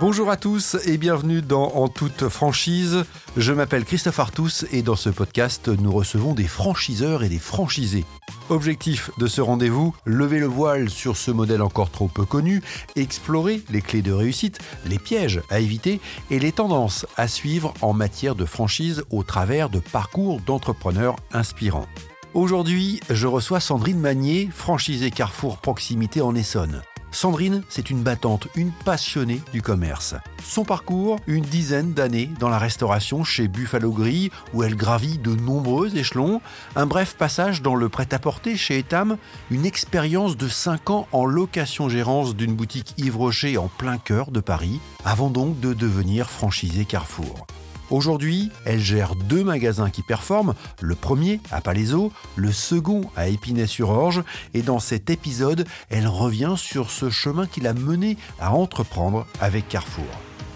Bonjour à tous et bienvenue dans En toute franchise. Je m'appelle Christophe Artus et dans ce podcast, nous recevons des franchiseurs et des franchisés. Objectif de ce rendez-vous, lever le voile sur ce modèle encore trop peu connu, explorer les clés de réussite, les pièges à éviter et les tendances à suivre en matière de franchise au travers de parcours d'entrepreneurs inspirants. Aujourd'hui, je reçois Sandrine Magnier, franchisée Carrefour Proximité en Essonne. Sandrine, c'est une battante, une passionnée du commerce. Son parcours, une dizaine d'années dans la restauration chez Buffalo Grill, où elle gravit de nombreux échelons. Un bref passage dans le prêt-à-porter chez Etam, une expérience de 5 ans en location-gérance d'une boutique Yves en plein cœur de Paris, avant donc de devenir franchisée Carrefour. Aujourd'hui, elle gère deux magasins qui performent, le premier à Palaiso, le second à Épinay-sur-Orge, et dans cet épisode, elle revient sur ce chemin qui l'a menée à entreprendre avec Carrefour.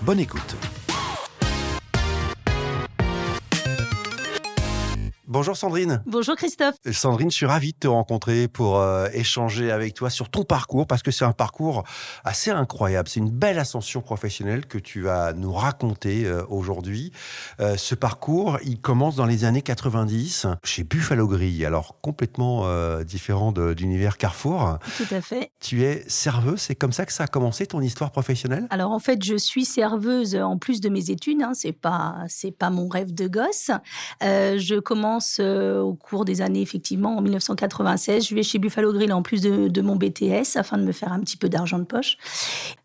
Bonne écoute. Bonjour Sandrine. Bonjour Christophe. Sandrine, je suis ravi de te rencontrer pour euh, échanger avec toi sur ton parcours parce que c'est un parcours assez incroyable. C'est une belle ascension professionnelle que tu vas nous raconter euh, aujourd'hui. Euh, ce parcours, il commence dans les années 90 chez Buffalo Grill, alors complètement différent d'univers Carrefour. Tout à fait. Tu es serveuse, c'est comme ça que ça a commencé ton histoire professionnelle? Alors en fait, je suis serveuse en plus de mes études. Hein, c'est pas c'est pas mon rêve de gosse. je commence euh, au cours des années, effectivement, en 1996. Je vais chez Buffalo Grill en plus de, mon BTS afin de me faire un petit peu d'argent de poche.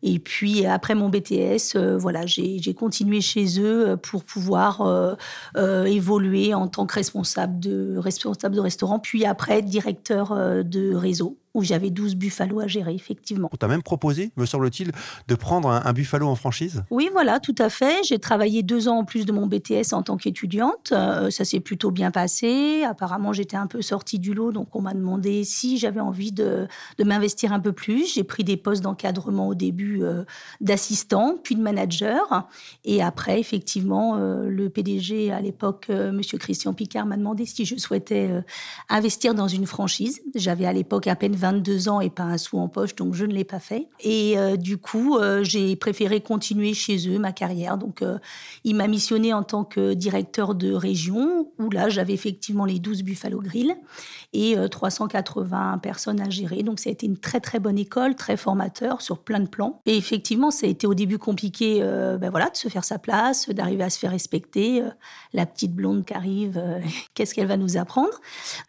Et puis, après mon BTS, euh, voilà, j'ai continué chez eux pour pouvoir euh, évoluer en tant que responsable de, responsable de restaurant, puis après directeur de réseau où j'avais 12 buffalo à gérer, effectivement. On t'a même proposé, me semble-t-il, de prendre un, buffalo en franchise? Oui, voilà, tout à fait. J'ai travaillé deux ans en plus de mon BTS en tant qu'étudiante. Euh, ça s'est plutôt bien passé. Apparemment, j'étais un peu sortie du lot, donc on m'a demandé si j'avais envie de, de m'investir un peu plus. J'ai pris des postes d'encadrement au début euh, d'assistant, puis de manager. Et après, effectivement, euh, le PDG à l'époque, Monsieur Christian Picard, m'a demandé si je souhaitais investir dans une franchise. J'avais à l'époque à peine 22 ans et pas un sou en poche, donc je ne l'ai pas fait. Et euh, du coup, euh, j'ai préféré continuer chez eux ma carrière. Donc, euh, il m'a missionné en tant que directeur de région, où là, j'avais effectivement les 12 Buffalo Grill et 380 personnes à gérer. Donc, ça a été une très, très bonne école, très formateur sur plein de plans. Et effectivement, ça a été au début compliqué ben voilà, de se faire sa place, d'arriver à se faire respecter. la petite blonde qui arrive, qu'est-ce qu'elle va nous apprendre?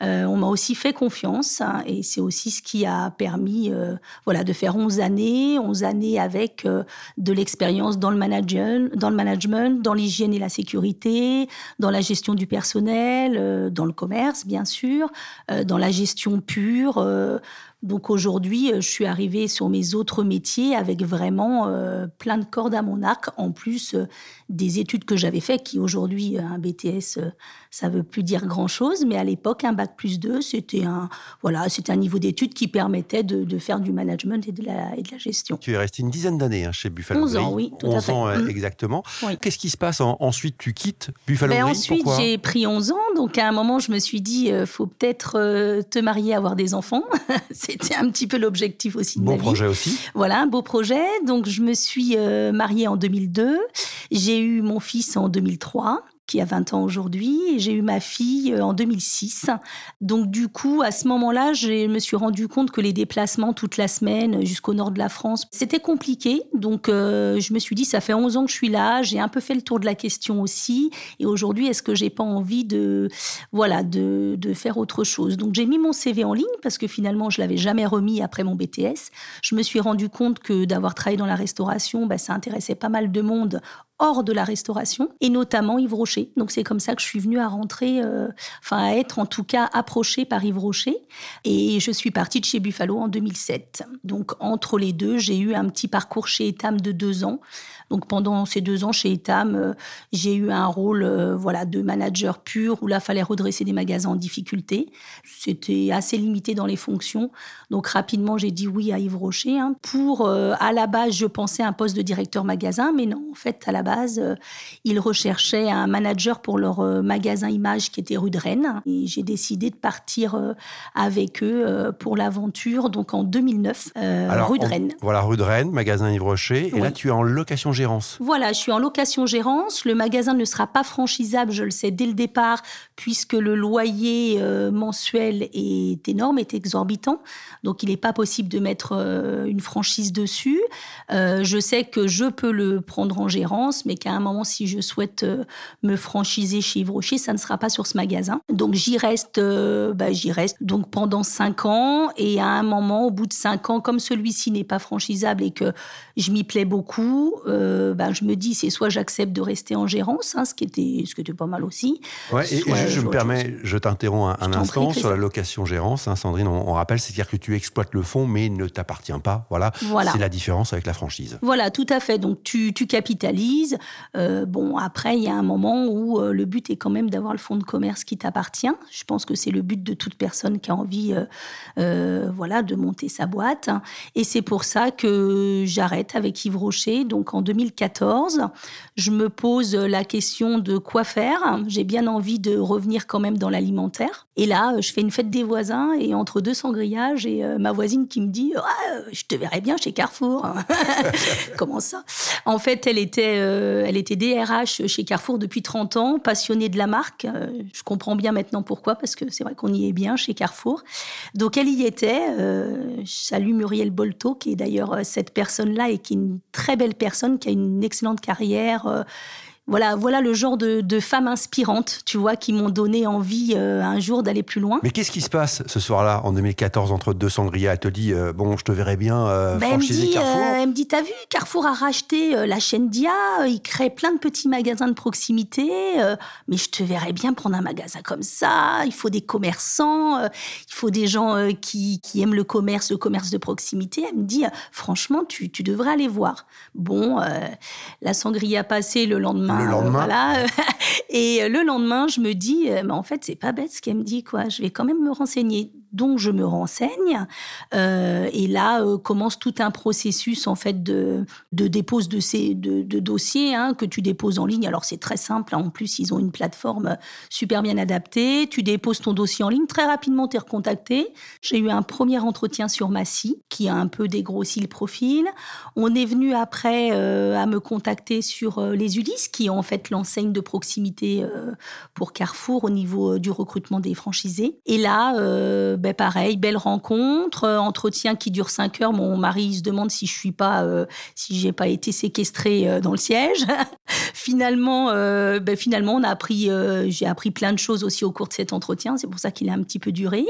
On m'a aussi fait confiance hein, et c'est aussi qui a permis euh, voilà, de faire 11 années, 11 années avec euh, de l'expérience dans le management, dans le management, dans l'hygiène et la sécurité, dans la gestion du personnel, euh, dans le commerce bien sûr, dans la gestion pure donc aujourd'hui, euh, je suis arrivée sur mes autres métiers avec vraiment euh, plein de cordes à mon arc, en plus euh, des études que j'avais faites, qui aujourd'hui, un BTS, ça veut plus dire grand-chose, mais à l'époque, un bac plus 2, c'était un, voilà, un niveau d'études qui permettait de, faire du management et de, la, et de la gestion. Tu es resté une dizaine d'années hein, chez Buffalo 11 ans, oui, tout 11 à fait. ans mm. exactement. Qu'est-ce qui se passe ensuite Tu quittes Buffalo ben, Ensuite, j'ai pris 11 ans, donc à un moment, je me suis dit, il faut peut-être te marier, avoir des enfants. C'était un petit peu l'objectif aussi de Beau ma projet aussi. Voilà, un beau projet. Donc, je me suis euh, mariée en 2002. J'ai eu mon fils en 2003 qui a 20 ans aujourd'hui, et j'ai eu ma fille euh, en 2006. Donc du coup, à ce moment-là, je me suis rendu compte que les déplacements toute la semaine jusqu'au nord de la France, c'était compliqué. Donc euh, je me suis dit, ça fait 11 ans que je suis là, j'ai un peu fait le tour de la question aussi, et aujourd'hui, est-ce que j'ai pas envie de, voilà, de, de faire autre chose? Donc j'ai mis mon CV en ligne parce que finalement, je l'avais jamais remis après mon BTS. Je me suis rendu compte que d'avoir travaillé dans la restauration, bah, ça intéressait pas mal de monde hors de la restauration, et notamment Yves Rocher. Donc c'est comme ça que je suis venue à rentrer, euh, enfin à être en tout cas approchée par Yves Rocher. Et je suis partie de chez Buffalo en 2007. Donc entre les deux, j'ai eu un petit parcours chez Etam de deux ans. Donc pendant ces deux ans chez Etam, euh, j'ai eu un rôle euh, voilà de manager pur où là fallait redresser des magasins en difficulté. C'était assez limité dans les fonctions. Donc rapidement j'ai dit oui à Yves Rocher. Hein. Pour à la base je pensais un poste de directeur magasin, mais non en fait à la base ils recherchaient un manager pour leur magasin image qui était rue de Rennes. Et j'ai décidé de partir avec eux pour l'aventure, donc en 2009, rue de Rennes. Voilà, rue de Rennes, magasin Yves Rocher. Et là, tu es en Voilà, je suis en location-gérance. Le magasin ne sera pas franchisable, je le sais dès le départ, puisque le loyer euh, mensuel est énorme, est exorbitant. Donc, il n'est pas possible de mettre euh, une franchise dessus. Euh, je sais que je peux le prendre en gérance, mais qu'à un moment, si je souhaite me franchiser chez Yves Rocher, ça ne sera pas sur ce magasin. Donc, j'y reste, bah, j'y reste donc pendant cinq ans. Et à un moment, au bout de cinq ans, comme celui-ci n'est pas franchisable et que je m'y plais beaucoup, bah, je me dis, c'est soit j'accepte de rester en gérance, hein, ce qui était, ce qui était pas mal aussi. Ouais, et, je, me permets, je t'interromps un, instant sur la location-gérance, hein, Sandrine. On, rappelle, c'est-à-dire que tu exploites le fonds, mais ne t'appartient pas. Voilà, c'est la différence avec la franchise. Voilà, tout à fait. Donc tu, tu capitalises. Euh, bon, après, il y a un moment où euh, le but est quand même d'avoir le fonds de commerce qui t'appartient. Je pense que c'est le but de toute personne qui a envie, euh, voilà, de monter sa boîte. Et c'est pour ça que j'arrête avec Yves Rocher. Donc en 2014, je me pose la question de quoi faire. J'ai bien envie de revenir quand même dans l'alimentaire. Et là, je fais une fête des voisins et entre deux sangrias, j'ai euh, ma voisine qui me dit ah, Je te verrais bien chez Carrefour. Comment ça? En fait, elle était, euh, elle était DRH chez Carrefour depuis 30 ans, passionnée de la marque. Euh, je comprends bien maintenant pourquoi, parce que c'est vrai qu'on y est bien chez Carrefour. Donc, elle y était. je salue Muriel Bolto, qui est d'ailleurs cette personne-là et qui est une très belle personne, qui a une excellente carrière voilà, voilà le genre de, femmes inspirantes, tu vois, qui m'ont donné envie euh, un jour d'aller plus loin. Mais qu'est-ce qui se passe ce soir-là, en 2014, entre deux sangrias? Elle te dit, euh, bon, je te verrai bien euh, franchiser Carrefour Elle me dit, t'as vu, Carrefour a racheté la chaîne Dia, il crée plein de petits magasins de proximité, mais je te verrais bien prendre un magasin comme ça, il faut des commerçants, il faut des gens qui, aiment le commerce, le commerce de proximité. Elle me dit, franchement, tu, tu devrais aller voir. Bon, la sangria passée le lendemain, le lendemain. Voilà. Et le lendemain, je me dis, euh, en fait, c'est pas bête ce qu'elle me dit, quoi. Je vais quand même me renseigner donc je me renseigne. Euh, et là euh, commence tout un processus en fait de, de dépose de ces de, dossiers hein, que tu déposes en ligne. Alors c'est très simple. Hein. En plus, ils ont une plateforme super bien adaptée. Tu déposes ton dossier en ligne. Très rapidement, tu es recontacté. J'ai eu un premier entretien sur Massy qui a un peu dégrossi le profil. On est venu après euh, à me contacter sur les Ulysse qui est en fait l'enseigne de proximité pour Carrefour au niveau du recrutement des franchisés. Et là, ben pareil, belle rencontre, euh, entretien qui dure 5 heures. Mon mari se demande si je suis pas, euh, si j'ai pas été séquestrée euh, dans le siège. finalement, ben finalement, on a appris, j'ai appris plein de choses aussi au cours de cet entretien. C'est pour ça qu'il a un petit peu duré.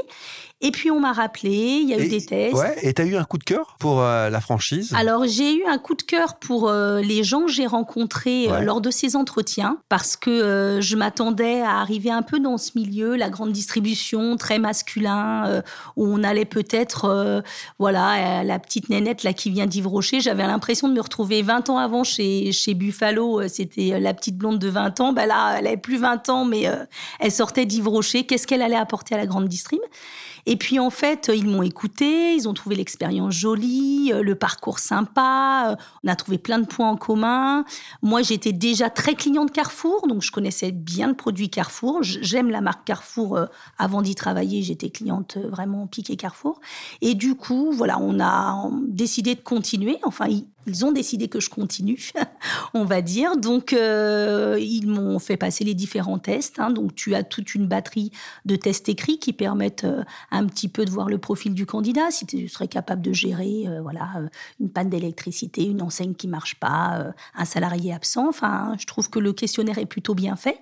Et puis on m'a rappelé, il y a eu des tests. Ouais, et tu as eu un coup de cœur pour la franchise? Alors j'ai eu un coup de cœur pour les gens que j'ai rencontrés lors de ces entretiens parce que je m'attendais à arriver un peu dans ce milieu, la grande distribution, très masculin, euh, où on allait peut-être, euh, voilà, la petite nénette là qui vient d'Yves Rocher. J'avais l'impression de me retrouver 20 ans avant chez, chez Buffalo. Euh, c'était la petite blonde de 20 ans. Ben là, elle avait plus 20 ans, mais elle sortait d'Yves Rocher. Qu'est-ce qu'elle allait apporter à la grande distrib? et puis en fait, ils m'ont écouté, ils ont trouvé l'expérience jolie, le parcours sympa, on a trouvé plein de points en commun. Moi, j'étais déjà très client de Carrefour, donc je connaissais bien le produit Carrefour. J'aime la marque Carrefour. Avant d'y travailler, j'étais cliente vraiment piqué Carrefour. Et du coup, voilà, on a décidé de continuer. Enfin, ils ont décidé que je continue, on va dire. Donc, euh, ils m'ont fait passer les différents tests. Hein. Donc, tu as toute une batterie de tests écrits qui permettent euh, un petit peu de voir le profil du candidat, si tu serais capable de gérer euh, voilà, une panne d'électricité, une enseigne qui marche pas, un salarié absent. Enfin, je trouve que le questionnaire est plutôt bien fait.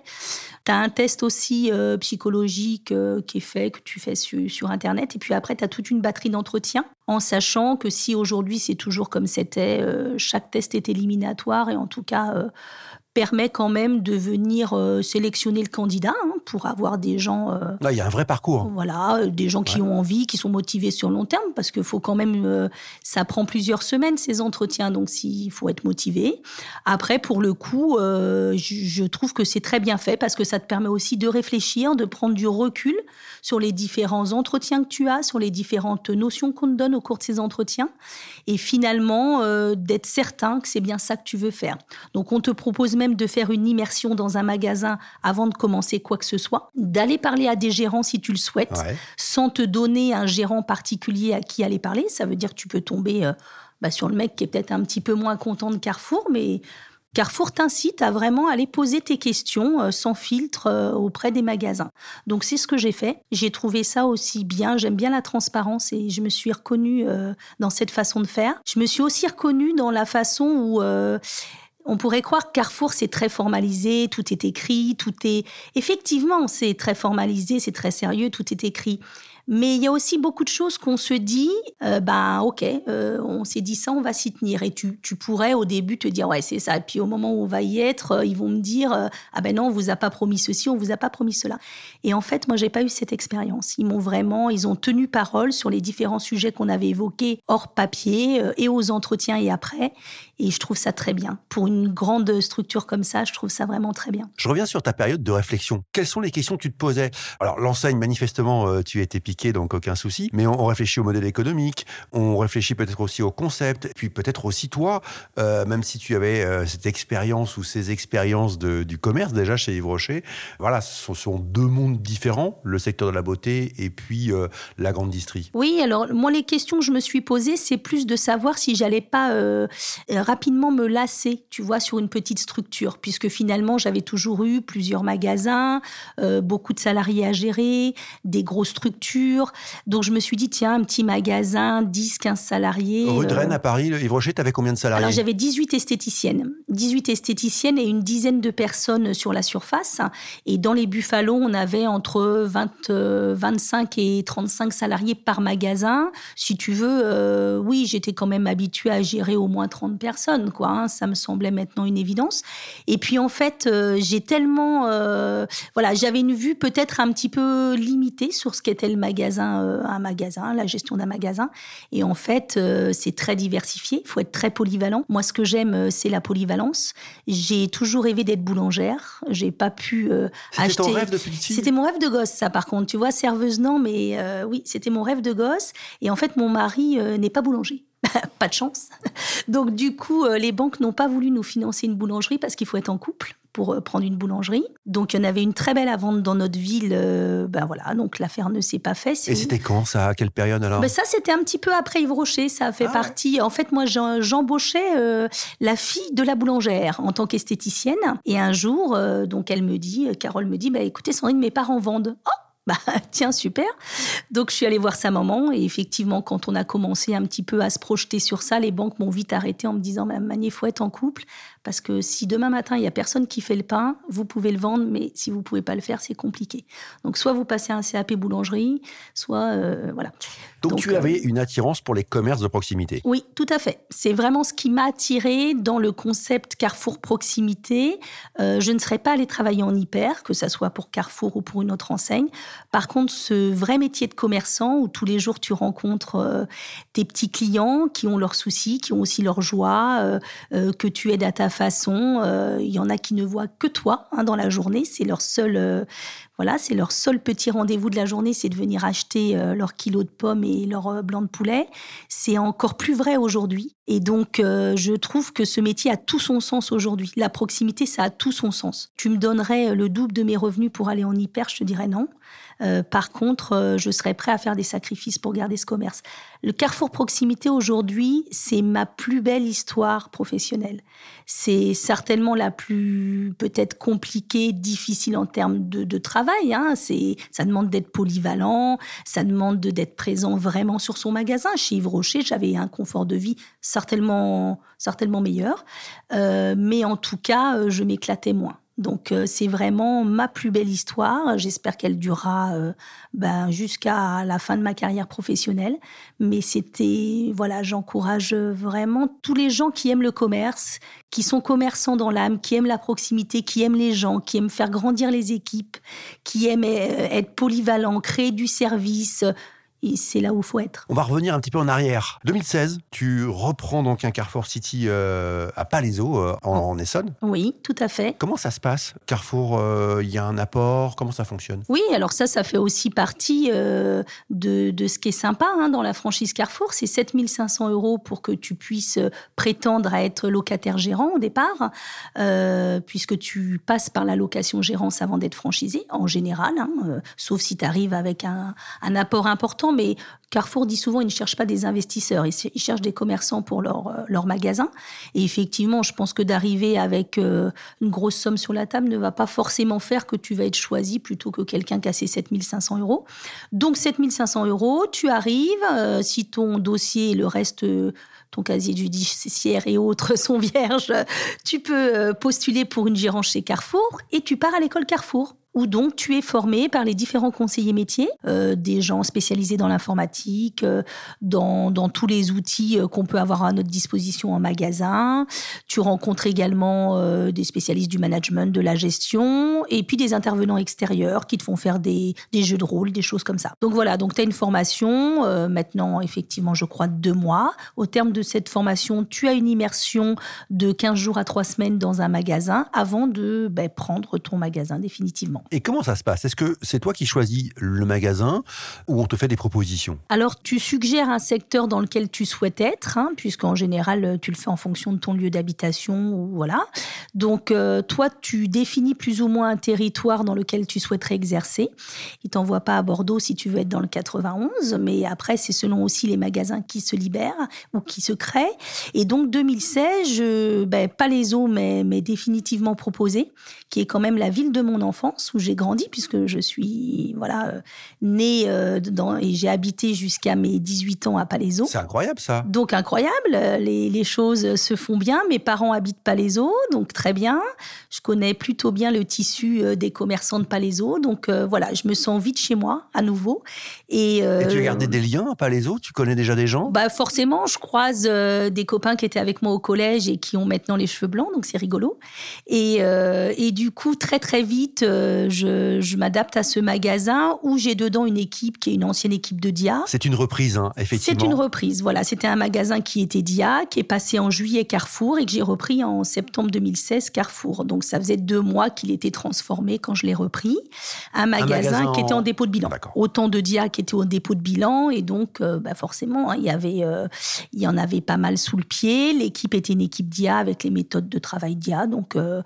Tu as un test aussi psychologique qui est fait, que tu fais sur, Internet. Et puis après, tu as toute une batterie d'entretien en sachant que si aujourd'hui c'est toujours comme c'était, euh, chaque test est éliminatoire et en tout cas euh, permet quand même de venir euh, sélectionner le candidat hein, pour avoir des gens. il y a un vrai parcours. Voilà, des gens qui ont envie, qui sont motivés sur le long terme, parce qu'il faut quand même. ça prend plusieurs semaines ces entretiens, donc s'il faut être motivé. Après, pour le coup, je, je trouve que c'est très bien fait parce que ça te permet aussi de réfléchir, de prendre du recul sur les différents entretiens que tu as, sur les différentes notions qu'on te donne au cours de ces entretiens, et finalement euh, d'être certain que c'est bien ça que tu veux faire. Donc on te propose même de faire une immersion dans un magasin avant de commencer quoi que ce soit, d'aller parler à des gérants si tu le souhaites, sans te donner un gérant particulier à qui aller parler. Ça veut dire que tu peux tomber... Euh, bah, sur le mec qui est peut-être un petit peu moins content de Carrefour, mais Carrefour t'incite à vraiment aller poser tes questions euh, sans filtre euh, auprès des magasins. Donc c'est ce que j'ai fait. J'ai trouvé ça aussi bien. J'aime bien la transparence et je me suis reconnue euh, dans cette façon de faire. Je me suis aussi reconnue dans la façon où on pourrait croire que Carrefour, c'est très formalisé, tout est écrit, tout est... Effectivement, c'est très formalisé, c'est très sérieux, tout est écrit. Mais il y a aussi beaucoup de choses qu'on se dit, ben ok, euh, on s'est dit ça, on va s'y tenir. Et tu, tu, pourrais au début te dire, ouais, c'est ça. Et puis au moment où on va y être, euh, ils vont me dire, ah ben non, on vous a pas promis ceci, on vous a pas promis cela. Et en fait, moi, j'ai pas eu cette expérience. Ils m'ont vraiment, ils ont tenu parole sur les différents sujets qu'on avait évoqués hors papier et aux entretiens et après. Et je trouve ça très bien. Pour une grande structure comme ça, je trouve ça vraiment très bien. Je reviens sur ta période de réflexion. Quelles sont les questions que tu te posais? Alors, l'enseigne, manifestement, tu étais piqué donc aucun souci. Mais on, réfléchit au modèle économique, on réfléchit peut-être aussi au concept, puis peut-être aussi toi, euh, même si tu avais euh, cette expérience ou ces expériences du commerce déjà chez Yves Rocher, voilà, ce sont deux mondes différents, le secteur de la beauté et puis euh, la grande distrie. Oui, alors moi les questions que je me suis posées, c'est plus de savoir si j'allais pas rapidement me lasser, tu vois, sur une petite structure, puisque finalement j'avais toujours eu plusieurs magasins, beaucoup de salariés à gérer, des grosses structures donc je me suis dit, tiens, un petit magasin, 10, 15 salariés. Rue de Rennes à Paris, Yves Rocher, tu avais combien de salariés? Alors j'avais 18 esthéticiennes. 18 esthéticiennes et une dizaine de personnes sur la surface. Et dans les Buffalo, on avait entre 20, 25 euh, et 35 salariés par magasin. Si tu veux, euh, oui, j'étais quand même habituée à gérer au moins 30 personnes, quoi. Hein. ça me semblait maintenant une évidence. Et puis en fait, euh, j'ai tellement, voilà, j'avais une vue peut-être un petit peu limitée sur ce qu'était le magasin un magasin, la gestion d'un magasin. Et en fait, c'est très diversifié. Il faut être très polyvalent. Moi, ce que j'aime, c'est la polyvalence. J'ai toujours rêvé d'être boulangère. J'ai pas pu acheter. C'était ton rêve depuis C'était mon rêve de gosse, ça. Par contre, tu vois, serveuse non, mais oui, c'était mon rêve de gosse. Et en fait, mon mari n'est pas boulanger. pas de chance. Donc du coup, les banques n'ont pas voulu nous financer une boulangerie parce qu'il faut être en couple pour euh, prendre une boulangerie. Donc, il y en avait une très belle à vendre dans notre ville. Euh, ben voilà, donc l'affaire ne s'est pas faite. Et c'était quand ça? À quelle période alors? Ben Ça, c'était un petit peu après Yves Rocher. Ça a fait ah partie. En fait, moi, j'embauchais euh, la fille de la boulangère en tant qu'esthéticienne. Et un jour, donc, elle me dit, Carole me dit, bah, écoutez, Sandrine, mes parents vendent. Oh bah tiens, super. Donc je suis allée voir sa maman et effectivement, quand on a commencé un petit peu à se projeter sur ça, les banques m'ont vite arrêté en me disant, Madame Magnier, faut être en couple parce que si demain matin, il y a personne qui fait le pain, vous pouvez le vendre, mais si vous pouvez pas le faire, c'est compliqué. Donc soit vous passez un CAP boulangerie, soit euh, voilà. Donc, tu avais euh, une attirance pour les commerces de proximité. Oui, tout à fait. C'est vraiment ce qui m'a attiré dans le concept Carrefour proximité. Euh, je ne serais pas allée travailler en hyper, que ça soit pour Carrefour ou pour une autre enseigne. Par contre, ce vrai métier de commerçant où tous les jours tu rencontres tes petits clients qui ont leurs soucis, qui ont aussi leurs joies, que tu aides à ta façon. Il y en a qui ne voient que toi hein, dans la journée. C'est leur seul, voilà, c'est leur seul petit rendez-vous de la journée, c'est de venir acheter leur kilo de pommes et leur blanc de poulet. C'est encore plus vrai aujourd'hui. Et donc, je trouve que ce métier a tout son sens aujourd'hui. La proximité, ça a tout son sens. Tu me donnerais le double de mes revenus pour aller en hyper, je te dirais non. Euh, par contre, euh, je serais prêt à faire des sacrifices pour garder ce commerce. Le Carrefour Proximité aujourd'hui, c'est ma plus belle histoire professionnelle. C'est certainement la plus peut-être compliquée, difficile en termes de, travail. Hein. C'est, ça demande d'être polyvalent, ça demande d'être présent vraiment sur son magasin. Chez Yves Rocher, j'avais un confort de vie certainement, certainement meilleur, euh, mais en tout cas, je m'éclatais moins. Donc euh, c'est vraiment ma plus belle histoire. J'espère qu'elle durera euh, ben, jusqu'à la fin de ma carrière professionnelle. Mais c'était, voilà, j'encourage vraiment tous les gens qui aiment le commerce, qui sont commerçants dans l'âme, qui aiment la proximité, qui aiment les gens, qui aiment faire grandir les équipes, qui aiment euh, être polyvalents, créer du service et c'est là où il faut être. On va revenir un petit peu en arrière. 2016, tu reprends donc un Carrefour City euh, à Palaiso, euh, en, Essonne. Oui, tout à fait. Comment ça se passe Carrefour, euh, il y a un apport? Comment ça fonctionne? Oui, alors ça, ça fait aussi partie de, de, ce qui est sympa hein, dans la franchise Carrefour. C'est 7500 euros pour que tu puisses prétendre à être locataire gérant au départ, puisque tu passes par la location gérance avant d'être franchisé, en général, hein, sauf si tu arrives avec un, un apport important mais Carrefour dit souvent, ils ne cherchent pas des investisseurs, ils, cherchent des commerçants pour leur, euh, leur magasin. Et effectivement, je pense que d'arriver avec euh, une grosse somme sur la table ne va pas forcément faire que tu vas être choisi plutôt que quelqu'un qui a ses 7500 euros. Donc 7500 euros, tu arrives, euh, si ton dossier et le reste ton casier judiciaire et autres sont vierges, tu peux postuler pour une gérance chez Carrefour et tu pars à l'école Carrefour donc tu es formé par les différents conseillers métiers, euh, des gens spécialisés dans l'informatique, euh, dans, tous les outils euh, qu'on peut avoir à notre disposition en magasin. Tu rencontres également des spécialistes du management, de la gestion, et puis des intervenants extérieurs qui te font faire des, des jeux de rôle, des choses comme ça. Donc voilà, donc tu as une formation, maintenant effectivement je crois deux mois. Au terme de cette formation, tu as une immersion de 15 jours à 3 semaines dans un magasin avant de ben, prendre ton magasin définitivement. Et comment ça se passe? Est-ce que c'est toi qui choisis le magasin ou on te fait des propositions? Alors, tu suggères un secteur dans lequel tu souhaites être, hein, puisqu'en général, tu le fais en fonction de ton lieu d'habitation. Voilà. Donc, euh, toi, tu définis plus ou moins un territoire dans lequel tu souhaiterais exercer. Il t'envoie pas à Bordeaux si tu veux être dans le 91, mais après, c'est selon aussi les magasins qui se libèrent ou qui se créent. Et donc, 2016, je, ben, pas les eaux, mais, mais définitivement proposé, qui est quand même la ville de mon enfance où j'ai grandi, puisque je suis voilà euh, née euh, dans, et j'ai habité jusqu'à mes 18 ans à Palaiso. C'est incroyable ça. Donc incroyable, les, les, choses se font bien. Mes parents habitent Palaiso, donc très bien. Je connais plutôt bien le tissu euh, des commerçants de Palaiso, donc voilà, je me sens vite chez moi à nouveau. Et, tu as gardé des liens à Palaiso Tu connais déjà des gens? Bah forcément, je croise des copains qui étaient avec moi au collège et qui ont maintenant les cheveux blancs, donc c'est rigolo. Et, et du coup, très très vite, je, m'adapte à ce magasin où j'ai dedans une équipe qui est une ancienne équipe de Dia. C'est une reprise, hein, effectivement. C'est une reprise, voilà. C'était un magasin qui était Dia, qui est passé en juillet Carrefour et que j'ai repris en septembre 2016 Carrefour. Donc ça faisait deux mois qu'il était transformé quand je l'ai repris. Un magasin, qui était en dépôt de bilan. Autant de Dia qui était au dépôt de bilan et donc euh, bah forcément, hein, il y avait, euh, il y en avait pas mal sous le pied. L'équipe était une équipe Dia avec les méthodes de travail Dia, donc euh,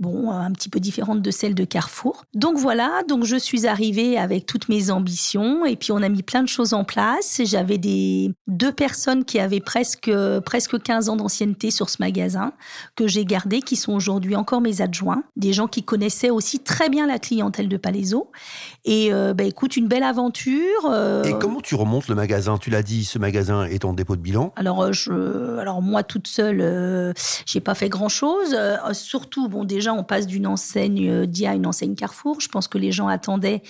bon, un petit peu différente de celle de Carrefour. Donc voilà, donc je suis arrivée avec toutes mes ambitions et puis on a mis plein de choses en place. J'avais des deux personnes qui avaient presque presque 15 ans d'ancienneté sur ce magasin que j'ai gardé, qui sont aujourd'hui encore mes adjoints, des gens qui connaissaient aussi très bien la clientèle de Palaiso. Et euh, bah, écoute, une belle aventure. Euh. Et comment tu remontes le magasin? Tu l'as dit, ce magasin est en dépôt de bilan. Alors euh, je, alors moi toute seule, j'ai pas fait grand chose. surtout, bon déjà on passe d'une enseigne euh, DIA à une enseigne Carrefour. Je pense que les gens attendaient.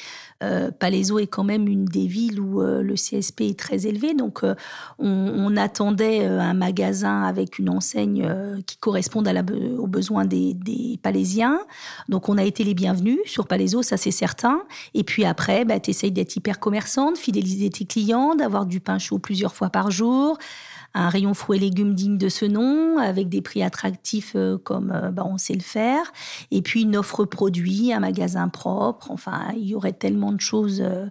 Euh, Palaiso est quand même une des villes où euh, le CSP est très élevé. Donc, on, attendait un magasin avec une enseigne qui corresponde à la, aux besoins des, des, Palaisiens. Donc, on a été les bienvenus sur Palaiso, ça c'est certain. Et puis après, bah, tu essayes d'être hyper commerçante, fidéliser tes clients, d'avoir du pain chaud plusieurs fois par jour un rayon fruits et légumes digne de ce nom, avec des prix attractifs euh, comme euh, bah, on sait le faire, et puis une offre produit, un magasin propre. Enfin, il y aurait tellement de choses euh,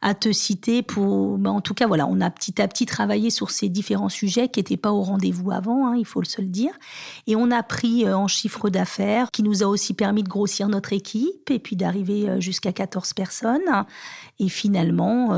à te citer pour. Mais en tout cas, voilà, on a petit à petit travaillé sur ces différents sujets qui n'étaient pas au rendez-vous avant, hein, il faut se le dire, et on a pris en chiffre d'affaires, qui nous a aussi permis de grossir notre équipe et puis d'arriver jusqu'à 14 personnes. Et finalement,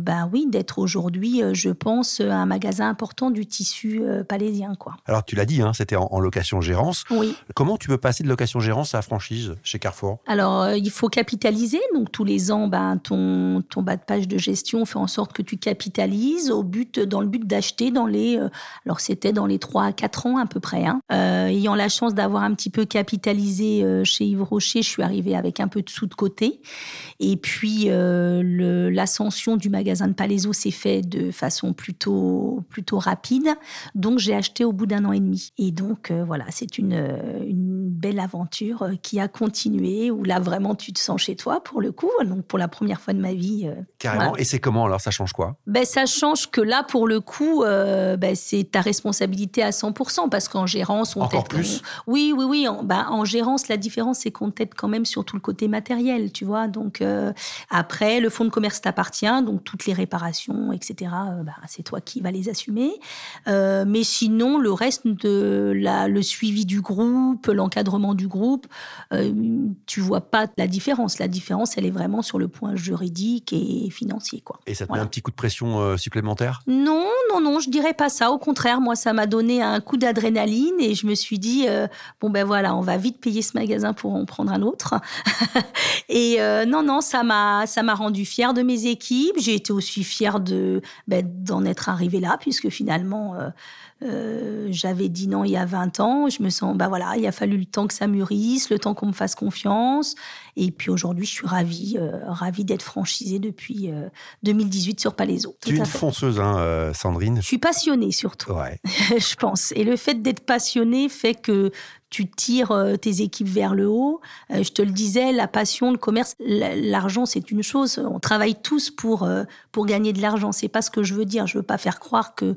ben oui, d'être aujourd'hui, je pense, un magasin important du tissu palésien. Quoi. Alors tu l'as dit, hein, c'était en, location-gérance. Oui. Comment tu peux passer de location-gérance à franchise chez Carrefour? Alors il faut capitaliser. Donc tous les ans, ben, ton, ton bas de page de gestion fait en sorte que tu capitalises au but, dans le but d'acheter dans les... alors c'était dans les 3 à 4 ans à peu près. Hein. ayant la chance d'avoir un petit peu capitalisé chez Yves Rocher, je suis arrivée avec un peu de sous de côté. Et puis, euh, l'ascension du magasin de Palaiso s'est fait de façon plutôt, plutôt rapide. Donc, j'ai acheté au bout d'un an et demi. Et donc, euh, voilà, c'est une, une belle aventure euh, qui a continué, où là, vraiment, tu te sens chez toi, pour le coup. Donc, pour la première fois de ma vie. Carrément. Et c'est comment alors Ça change quoi? Ben, Ça change que là, pour le coup, ben, c'est ta responsabilité à 100%, parce qu'en gérance, on Encore plus? Oui, oui, oui. En, ben, en gérance, la différence, c'est qu'on t'aide quand même sur tout le côté matériel, tu vois. Donc, après, le fonds de commerce t'appartient, donc toutes les réparations, etc., euh, bah, c'est toi qui vas les assumer. Euh, mais sinon, le reste de la, le suivi du groupe, l'encadrement du groupe, euh, tu vois pas la différence. La différence, elle est vraiment sur le point juridique et financier. Quoi. Et ça te met un petit coup de pression supplémentaire? Non, non, non, je dirais pas ça. Au contraire, moi, ça m'a donné un coup d'adrénaline et je me suis dit, bon ben voilà, on va vite payer ce magasin pour en prendre un autre. et non, non, ça m'a, ça m'a rendu fière de mes équipes. J'ai été aussi fière de ben, d'en être arrivée là, puisque finalement, euh, euh, j'avais dit non il y a 20 ans. Je me sens, bah voilà, il a fallu le temps que ça mûrisse, le temps qu'on me fasse confiance. Et puis aujourd'hui, je suis ravie, euh, ravie d'être franchisée depuis 2018 sur Palaiso. Tu es une fonceuse, hein, Sandrine. Je suis passionnée surtout. Ouais. je pense. Et le fait d'être passionnée fait que tu tires euh, tes équipes vers le haut. Euh, je te le disais, la passion, le commerce, l'argent, c'est une chose. On travaille tous pour, euh, pour gagner de l'argent. C'est pas ce que je veux dire. Je veux pas faire croire que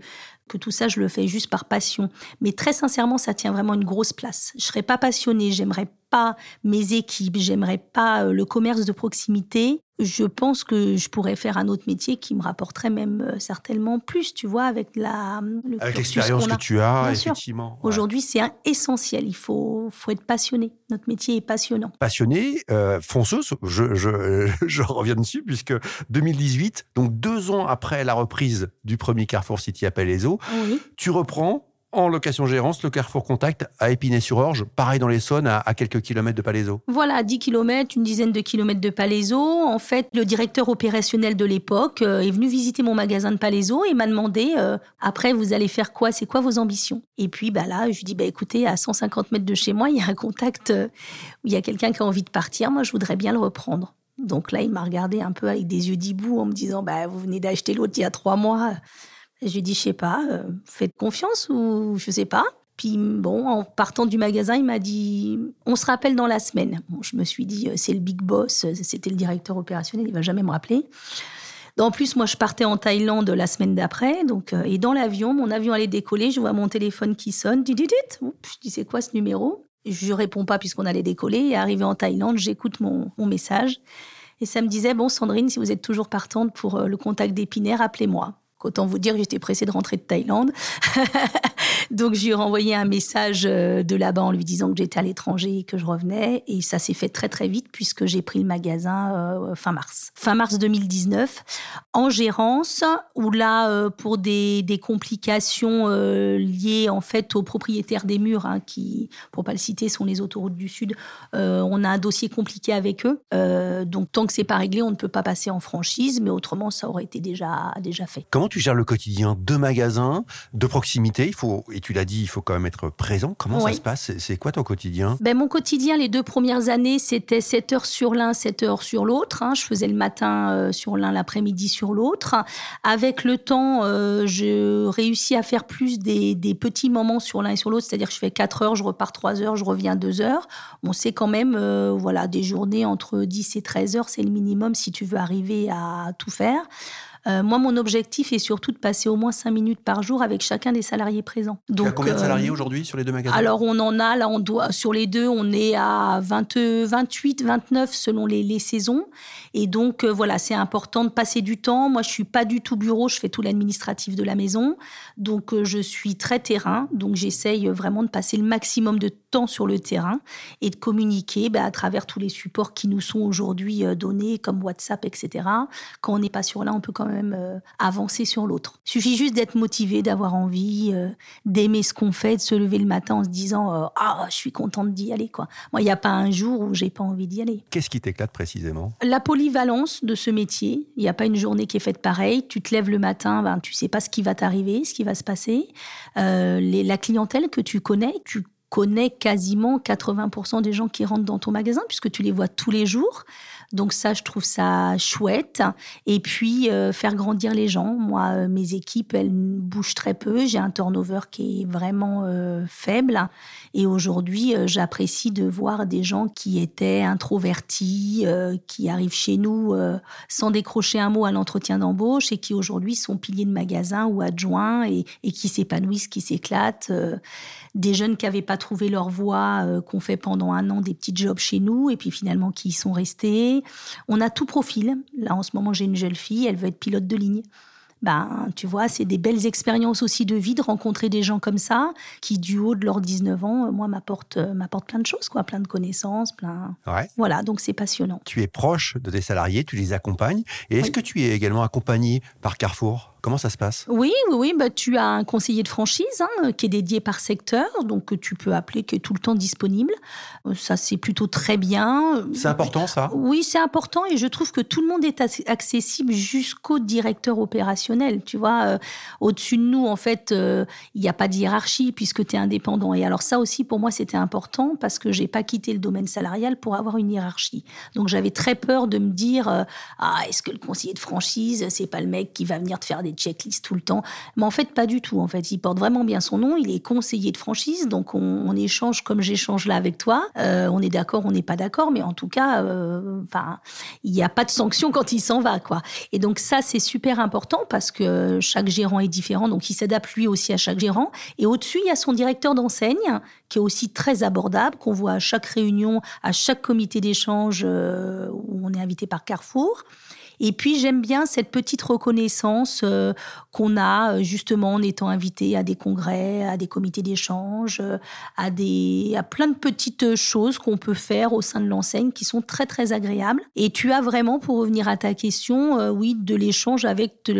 que tout ça, je le fais juste par passion. Mais très sincèrement, ça tient vraiment une grosse place. Je serais pas passionnée, j'aimerais pas mes équipes, j'aimerais pas le commerce de proximité je pense que je pourrais faire un autre métier qui me rapporterait même euh, certainement plus, tu vois, avec la avec l'expérience que tu as, effectivement. Aujourd'hui, c'est essentiel. Il faut, faut être passionné. Notre métier est passionnant. Passionné, euh, fonceuse. Je, je, je, reviens dessus puisque 2018, donc deux ans après la reprise du premier Carrefour City à Palaiso, tu reprends en location-gérance, le Carrefour Contact à Épinay-sur-Orge, pareil dans l'Essonne, à, à quelques kilomètres de Palaiso. Voilà, à 10 kilomètres, une dizaine de kilomètres de Palaiso. En fait, le directeur opérationnel de l'époque euh, est venu visiter mon magasin de Palaiso et m'a demandé euh, après, vous allez faire quoi? C'est quoi vos ambitions? Et puis bah là, je lui dis bah écoutez, à 150 mètres de chez moi, il y a un contact euh, où il y a quelqu'un qui a envie de partir. Moi, je voudrais bien le reprendre. Donc là, il m'a regardé un peu avec des yeux d'hibou en me disant bah vous venez d'acheter l'autre il y a trois mois. Je lui dis, je sais pas, euh, faites confiance ou je sais pas. Puis bon, en partant du magasin, il m'a dit, on se rappelle dans la semaine. Bon, je me suis dit, euh, c'est le big boss, euh, c'était le directeur opérationnel, il va jamais me rappeler. En plus, moi, je partais en Thaïlande la semaine d'après. Donc, et dans l'avion, mon avion allait décoller. Je vois mon téléphone qui sonne. Je dis, c'est quoi ce numéro? Je réponds pas puisqu'on allait décoller. Et arrivé en Thaïlande, j'écoute mon, message. Et ça me disait, bon, Sandrine, si vous êtes toujours partante pour le contact d'Épinaire, appelez-moi. Autant vous dire que j'étais pressée de rentrer de Thaïlande. Donc, je lui ai renvoyé un message euh, de là-bas en lui disant que j'étais à l'étranger et que je revenais. Et ça s'est fait très, très vite puisque j'ai pris le magasin euh, fin mars. Fin mars 2019, en gérance, où là, euh, pour des, des complications liées en fait aux propriétaires des murs, hein, qui, pour pas le citer, sont les autoroutes du Sud, on a un dossier compliqué avec eux. donc, tant que c'est pas réglé, on ne peut pas passer en franchise, mais autrement, ça aurait été déjà, déjà fait. Comment tu gères le quotidien? De magasins, de proximité Il faut, et tu l'as dit, il faut quand même être présent. Comment ça se passe? C'est quoi ton quotidien? Ben, Mon quotidien, les deux premières années, c'était 7 heures sur l'un, 7 heures sur l'autre. Hein. Je faisais le matin euh, sur l'un, l'après-midi sur l'autre. Avec le temps, euh, je réussis à faire plus des, petits moments sur l'un et sur l'autre. C'est-à-dire que je fais 4 heures, je repars 3 heures, je reviens 2 heures. Bon, c'est quand même euh, voilà, des journées entre 10 et 13 heures, c'est le minimum si tu veux arriver à tout faire. Euh, moi, mon objectif est surtout de passer au moins 5 minutes par jour avec chacun des salariés présents. Donc, tu as combien de salariés euh, aujourd'hui sur les deux magasins? Alors, on en a, là, on doit, sur les deux, on est à 20, 28, 29 selon les, les saisons. Et donc, euh, voilà, c'est important de passer du temps. Moi, je suis pas du tout bureau, je fais tout l'administratif de la maison. Donc, je suis très terrain. Donc, j'essaye vraiment de passer le maximum de temps sur le terrain et de communiquer bah, à travers tous les supports qui nous sont aujourd'hui donnés, comme WhatsApp, etc. Quand on n'est pas sur là, on peut quand même même euh, avancer sur l'autre. Il suffit juste d'être motivé, d'avoir envie, euh, d'aimer ce qu'on fait, de se lever le matin en se disant ah je suis contente d'y aller quoi. Moi il n'y a pas un jour où j'ai pas envie d'y aller. Qu'est-ce qui t'éclate précisément? La polyvalence de ce métier. Il n'y a pas une journée qui est faite pareil. Tu te lèves le matin, ben tu sais pas ce qui va t'arriver, ce qui va se passer. la clientèle que tu connais, tu connais quasiment 80% des gens qui rentrent dans ton magasin puisque tu les vois tous les jours. Donc ça, je trouve ça chouette. Et puis, euh, faire grandir les gens. Moi, euh, mes équipes, elles bougent très peu. J'ai un turnover qui est vraiment euh, faible. Et aujourd'hui, j'apprécie de voir des gens qui étaient introvertis, qui arrivent chez nous sans décrocher un mot à l'entretien d'embauche et qui aujourd'hui sont piliers de magasin ou adjoints et, et qui s'épanouissent, qui s'éclatent des jeunes qui n'avaient pas trouvé leur voie, euh, qu'on fait pendant un an des petits jobs chez nous, et puis finalement qui y sont restés. On a tout profil. Là, en ce moment, j'ai une jeune fille, elle veut être pilote de ligne ben, tu vois, c'est des belles expériences aussi de vie, de rencontrer des gens comme ça, qui, du haut de leurs 19 ans, euh, moi, m'apportent, euh, m'apportent plein de choses, quoi, plein de connaissances, plein. Voilà, donc c'est passionnant. Tu es proche de tes salariés, tu les accompagnes. Et est-ce que tu es également accompagné par Carrefour? Comment ça se passe? Oui, oui, oui. Bah, tu as un conseiller de franchise hein, qui est dédié par secteur, donc que tu peux appeler, qui est tout le temps disponible. Euh, ça, c'est plutôt très bien. C'est important, ça? Oui, c'est important et je trouve que tout le monde est accessible jusqu'au directeur opérationnel. Tu vois, euh, au-dessus de nous, en fait, euh, il n'y a pas de hiérarchie puisque tu es indépendant. Et alors, ça aussi, pour moi, c'était important parce que j'ai pas quitté le domaine salarial pour avoir une hiérarchie. Donc, j'avais très peur de me dire Ah, est-ce que le conseiller de franchise, c'est pas le mec qui va venir te faire des checklist tout le temps. Mais en fait, pas du tout. En fait, il porte vraiment bien son nom. Il est conseiller de franchise, donc on, échange comme j'échange là avec toi. Euh, on est d'accord, on n'est pas d'accord, mais en tout cas, euh, enfin, il n'y a pas de sanction quand il s'en va, quoi. Et donc ça, c'est super important parce que chaque gérant est différent, donc il s'adapte lui aussi à chaque gérant. Et au-dessus, il y a son directeur d'enseigne qui est aussi très abordable, qu'on voit à chaque réunion, à chaque comité d'échange euh, où on est invité par Carrefour. Et puis j'aime bien cette petite reconnaissance euh, qu'on a euh, justement en étant invité à des congrès, à des comités d'échange, euh, à des à plein de petites choses qu'on peut faire au sein de l'enseigne qui sont très très agréables. Et tu as vraiment, pour revenir à ta question, oui, de l'échange avec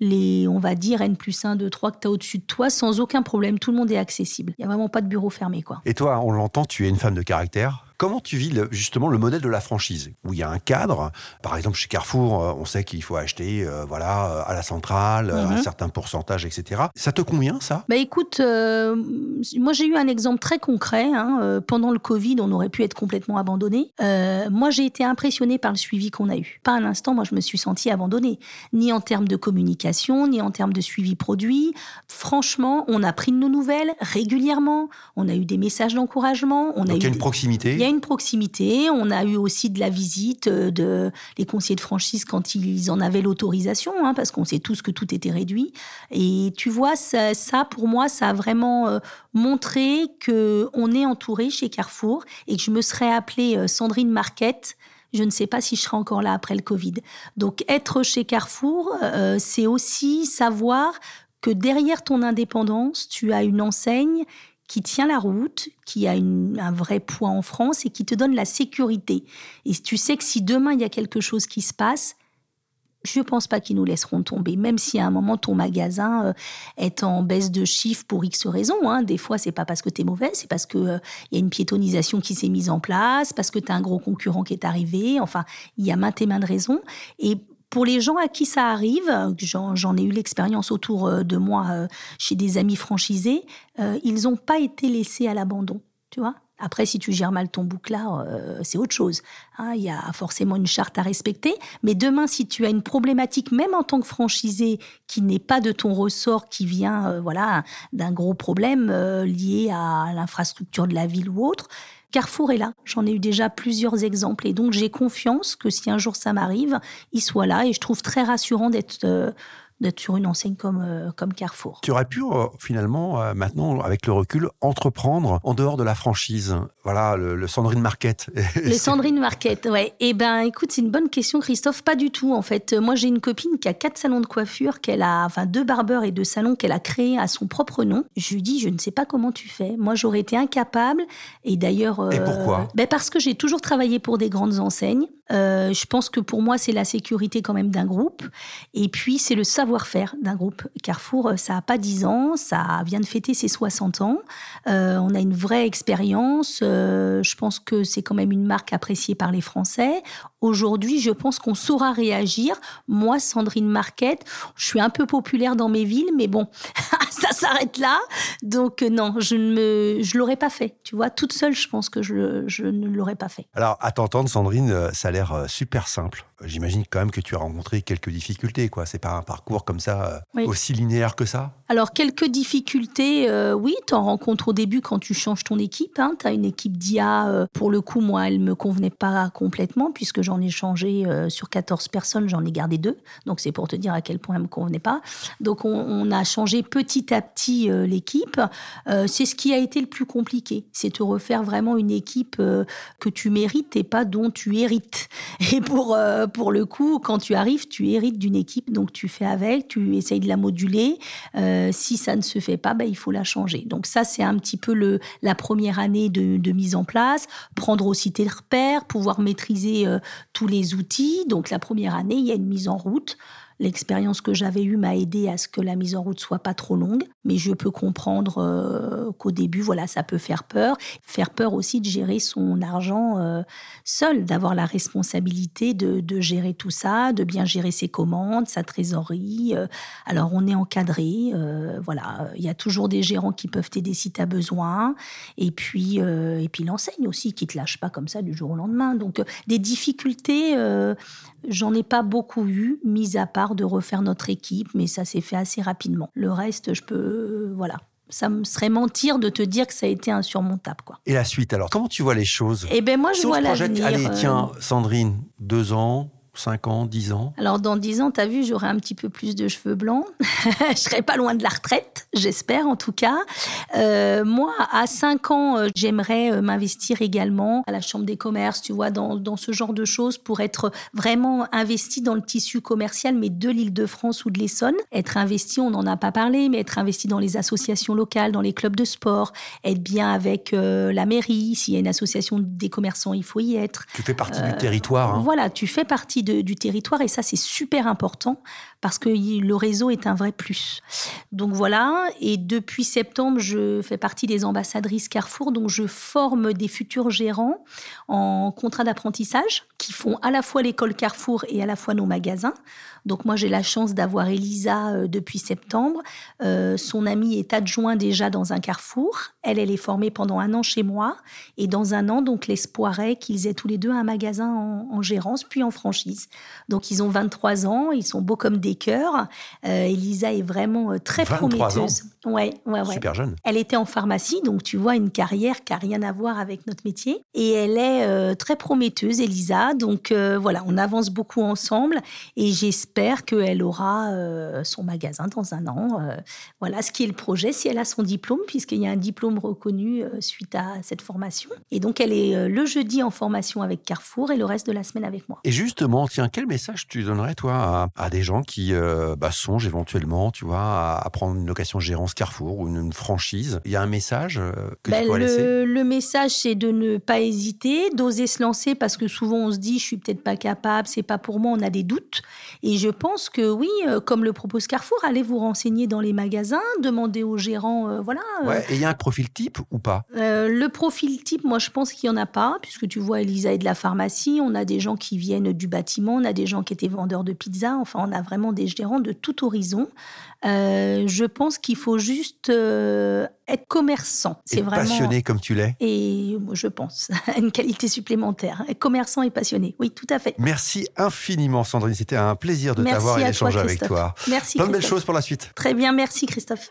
les, on va dire, N plus 1, 2, 3 que tu as au-dessus de toi sans aucun problème. Tout le monde est accessible. Il n'y a vraiment pas de bureau fermé. quoi. Et toi, on l'entend, tu es une femme de caractère? Comment tu vis justement le modèle de la franchise où il y a un cadre Par exemple, chez Carrefour, euh, on sait qu'il faut acheter euh, voilà, euh, à la centrale un mhm. certain pourcentage, etc. Ça te convient, ça? Bah Écoute, moi j'ai eu un exemple très concret. Hein. pendant le Covid, on aurait pu être complètement abandonné. moi, j'ai été impressionnée par le suivi qu'on a eu. Pas un instant, moi, je me suis sentie abandonnée. Ni en termes de communication, ni en termes de suivi produit. Franchement, on a pris de nos nouvelles régulièrement. On a eu des messages d'encouragement. On a eu il y a une proximité une proximité. On a eu aussi de la visite euh, de les conseillers de franchise quand ils en avaient l'autorisation, hein, parce qu'on sait tous que tout était réduit. Et tu vois, ça, pour moi, ça a vraiment euh, montré que on est entouré chez Carrefour et que je me serais appelée euh, Sandrine Marquette je ne sais pas si je serai encore là après le Covid. Donc être chez Carrefour, c'est aussi savoir que derrière ton indépendance, tu as une enseigne qui tient la route, qui a un vrai poids en France et qui te donne la sécurité. Et tu sais que si demain il y a quelque chose qui se passe, je ne pense pas qu'ils nous laisseront tomber, même si à un moment ton magasin euh, est en baisse de chiffre pour X raisons. Hein. Des fois, c'est pas parce que tu es mauvais, c'est parce qu'il euh, y a une piétonisation qui s'est mise en place, parce que tu as un gros concurrent qui est arrivé. Enfin, il y a maintes et maintes raisons. Et pour les gens à qui ça arrive, j'en ai eu l'expérience autour euh, de moi euh, chez des amis franchisés, euh, ils n'ont pas été laissés à l'abandon, tu vois. Après, si tu gères mal ton bouclard, c'est autre chose. Hein. Il y a forcément une charte à respecter. Mais demain, si tu as une problématique, même en tant que franchisé, qui n'est pas de ton ressort, qui vient voilà d'un gros problème lié à l'infrastructure de la ville ou autre, Carrefour est là. J'en ai eu déjà plusieurs exemples et donc j'ai confiance que si un jour ça m'arrive, il soit là et je trouve très rassurant d'être euh, d'être sur une enseigne comme, euh, comme Carrefour. Tu aurais pu euh, finalement, euh, maintenant, avec le recul, entreprendre en dehors de la franchise. Voilà, le, Sandrine Market. Le Sandrine Market, ouais. Eh ben, écoute, c'est une bonne question, Christophe. Pas du tout, en fait. Moi, j'ai une copine qui a quatre salons de coiffure, qu'elle a, enfin, deux barbeurs et deux salons qu'elle a créés à son propre nom. Je lui dis, je ne sais pas comment tu fais. Moi, j'aurais été incapable. Et d'ailleurs. et pourquoi? ben Parce que j'ai toujours travaillé pour des grandes enseignes. Euh, je pense que pour moi, c'est la sécurité quand même d'un groupe. Et puis, c'est le savoir-faire d'un groupe. Carrefour, euh, ça n'a pas 10 ans, ça vient de fêter ses 60 ans. Euh, on a une vraie expérience. je pense que c'est quand même une marque appréciée par les Français. Aujourd'hui, je pense qu'on saura réagir. Moi, Sandrine Marquette, je suis un peu populaire dans mes villes, mais bon, ça s'arrête là. Donc non, je ne me, je l'aurais pas fait. Tu vois, toute seule, je pense que je, je ne l'aurais pas fait. Alors, à t'entendre, Sandrine, ça a l'air euh, super simple. J'imagine quand même que tu as rencontré quelques difficultés, quoi. C'est pas un parcours comme ça, euh, aussi linéaire que ça? Alors, quelques difficultés, euh, oui, tu en rencontres au début quand tu changes ton équipe. Hein. Tu as une équipe d'IA, pour le coup, moi, elle me convenait pas complètement, puisque j'en ai changé sur 14 personnes, j'en ai gardé deux. Donc, c'est pour te dire à quel point elle me convenait pas. Donc, on, on a changé petit à petit l'équipe. c'est ce qui a été le plus compliqué. C'est te refaire vraiment une équipe que tu mérites et pas dont tu hérites. Et pour, euh, pour le coup, quand tu arrives, tu hérites d'une équipe, donc tu fais avec, tu essayes de la moduler. Euh, si ça ne se fait pas, ben, il faut la changer. Donc ça, c'est un petit peu le, la première année de, mise en place. Prendre aussi tes repères, pouvoir maîtriser euh, tous les outils. Donc la première année, il y a une mise en route. L'expérience que j'avais eue m'a aidé à ce que la mise en route soit pas trop longue, mais je peux comprendre euh, qu'au début, voilà, ça peut faire peur. Faire peur aussi de gérer son argent euh, seul, d'avoir la responsabilité de, gérer tout ça, de bien gérer ses commandes, sa trésorerie. Euh. alors, on est encadré, voilà. Il y a toujours des gérants qui peuvent t'aider si tu as besoin. Et puis, et puis l'enseigne aussi, qui te lâche pas comme ça du jour au lendemain. Donc, des difficultés, j'en ai pas beaucoup eu, mis à part de refaire notre équipe, mais ça s'est fait assez rapidement. Le reste, je peux, voilà, ça me serait mentir de te dire que ça a été insurmontable. Quoi. Et la suite, alors, comment tu vois les choses? Eh bien, moi, je vois l'avenir. Allez, tiens, euh, Sandrine, deux ans, 5 ans, 10 ans Alors, dans 10 ans, tu as vu, j'aurai un petit peu plus de cheveux blancs. je serai pas loin de la retraite, j'espère en tout cas. Euh, moi, à 5 ans, euh, j'aimerais euh, m'investir également à la Chambre des commerces, tu vois, dans, dans, ce genre de choses pour être vraiment investi dans le tissu commercial, mais de l'île de France ou de l'Essonne. Être investi, on n'en a pas parlé, mais être investi dans les associations locales, dans les clubs de sport, être bien avec la mairie. S'il y a une association des commerçants, il faut y être. Tu fais partie du territoire. Hein. Voilà, tu fais partie du territoire et ça c'est super important parce que le réseau est un vrai plus. Donc voilà, et depuis septembre, je fais partie des ambassadrices Carrefour, donc je forme des futurs gérants en contrat d'apprentissage qui font à la fois l'école Carrefour et à la fois nos magasins. Donc moi j'ai la chance d'avoir Elisa euh, depuis septembre. Euh, son amie est adjoint déjà dans un Carrefour. Elle, elle est formée pendant un an chez moi et dans un an donc l'espoir est qu'ils aient tous les deux un magasin en, en, gérance puis en franchise. Donc ils ont 23 ans, ils sont beaux comme des cœurs. Euh, Elisa est vraiment très prometteuse. Ouais, ouais, ouais. Super jeune. Elle était en pharmacie, donc tu vois une carrière qui a rien à voir avec notre métier. Et elle est très prometteuse, Elisa. Donc voilà, on avance beaucoup ensemble et j'espère qu'elle aura euh, son magasin dans un an. Euh, voilà ce qui est le projet, si elle a son diplôme, puisqu'il y a un diplôme reconnu euh, suite à cette formation. Et donc, elle est le jeudi en formation avec Carrefour et le reste de la semaine avec moi. Et justement, tiens, quel message tu donnerais, toi, à, des gens qui bah, songent éventuellement, tu vois, à, prendre une location gérance Carrefour ou une, franchise Il y a un message que tu ben, pourrais le, laisser? Le message, c'est de ne pas hésiter, d'oser se lancer, parce que souvent, on se dit, je suis peut-être pas capable, c'est pas pour moi, on a des doutes. Et je pense que oui, euh, comme le propose Carrefour, allez vous renseigner dans les magasins, demandez aux gérants, euh, voilà. Euh. Ouais, et il y a un profil type ou pas? Le profil type, moi je pense qu'il n'y en a pas, puisque tu vois, Elisa est de la pharmacie, on a des gens qui viennent du bâtiment, on a des gens qui étaient vendeurs de pizza, enfin on a vraiment des gérants de tout horizon. je pense qu'il faut juste être commerçant. C'est vraiment passionné comme tu l'es. Et je pense une qualité supplémentaire. Être commerçant et passionné. Oui, tout à fait. Merci infiniment, Sandrine. C'était un plaisir de t'avoir et d'échanger avec toi. Merci. Plein de belles choses pour la suite. Très bien, merci Christophe.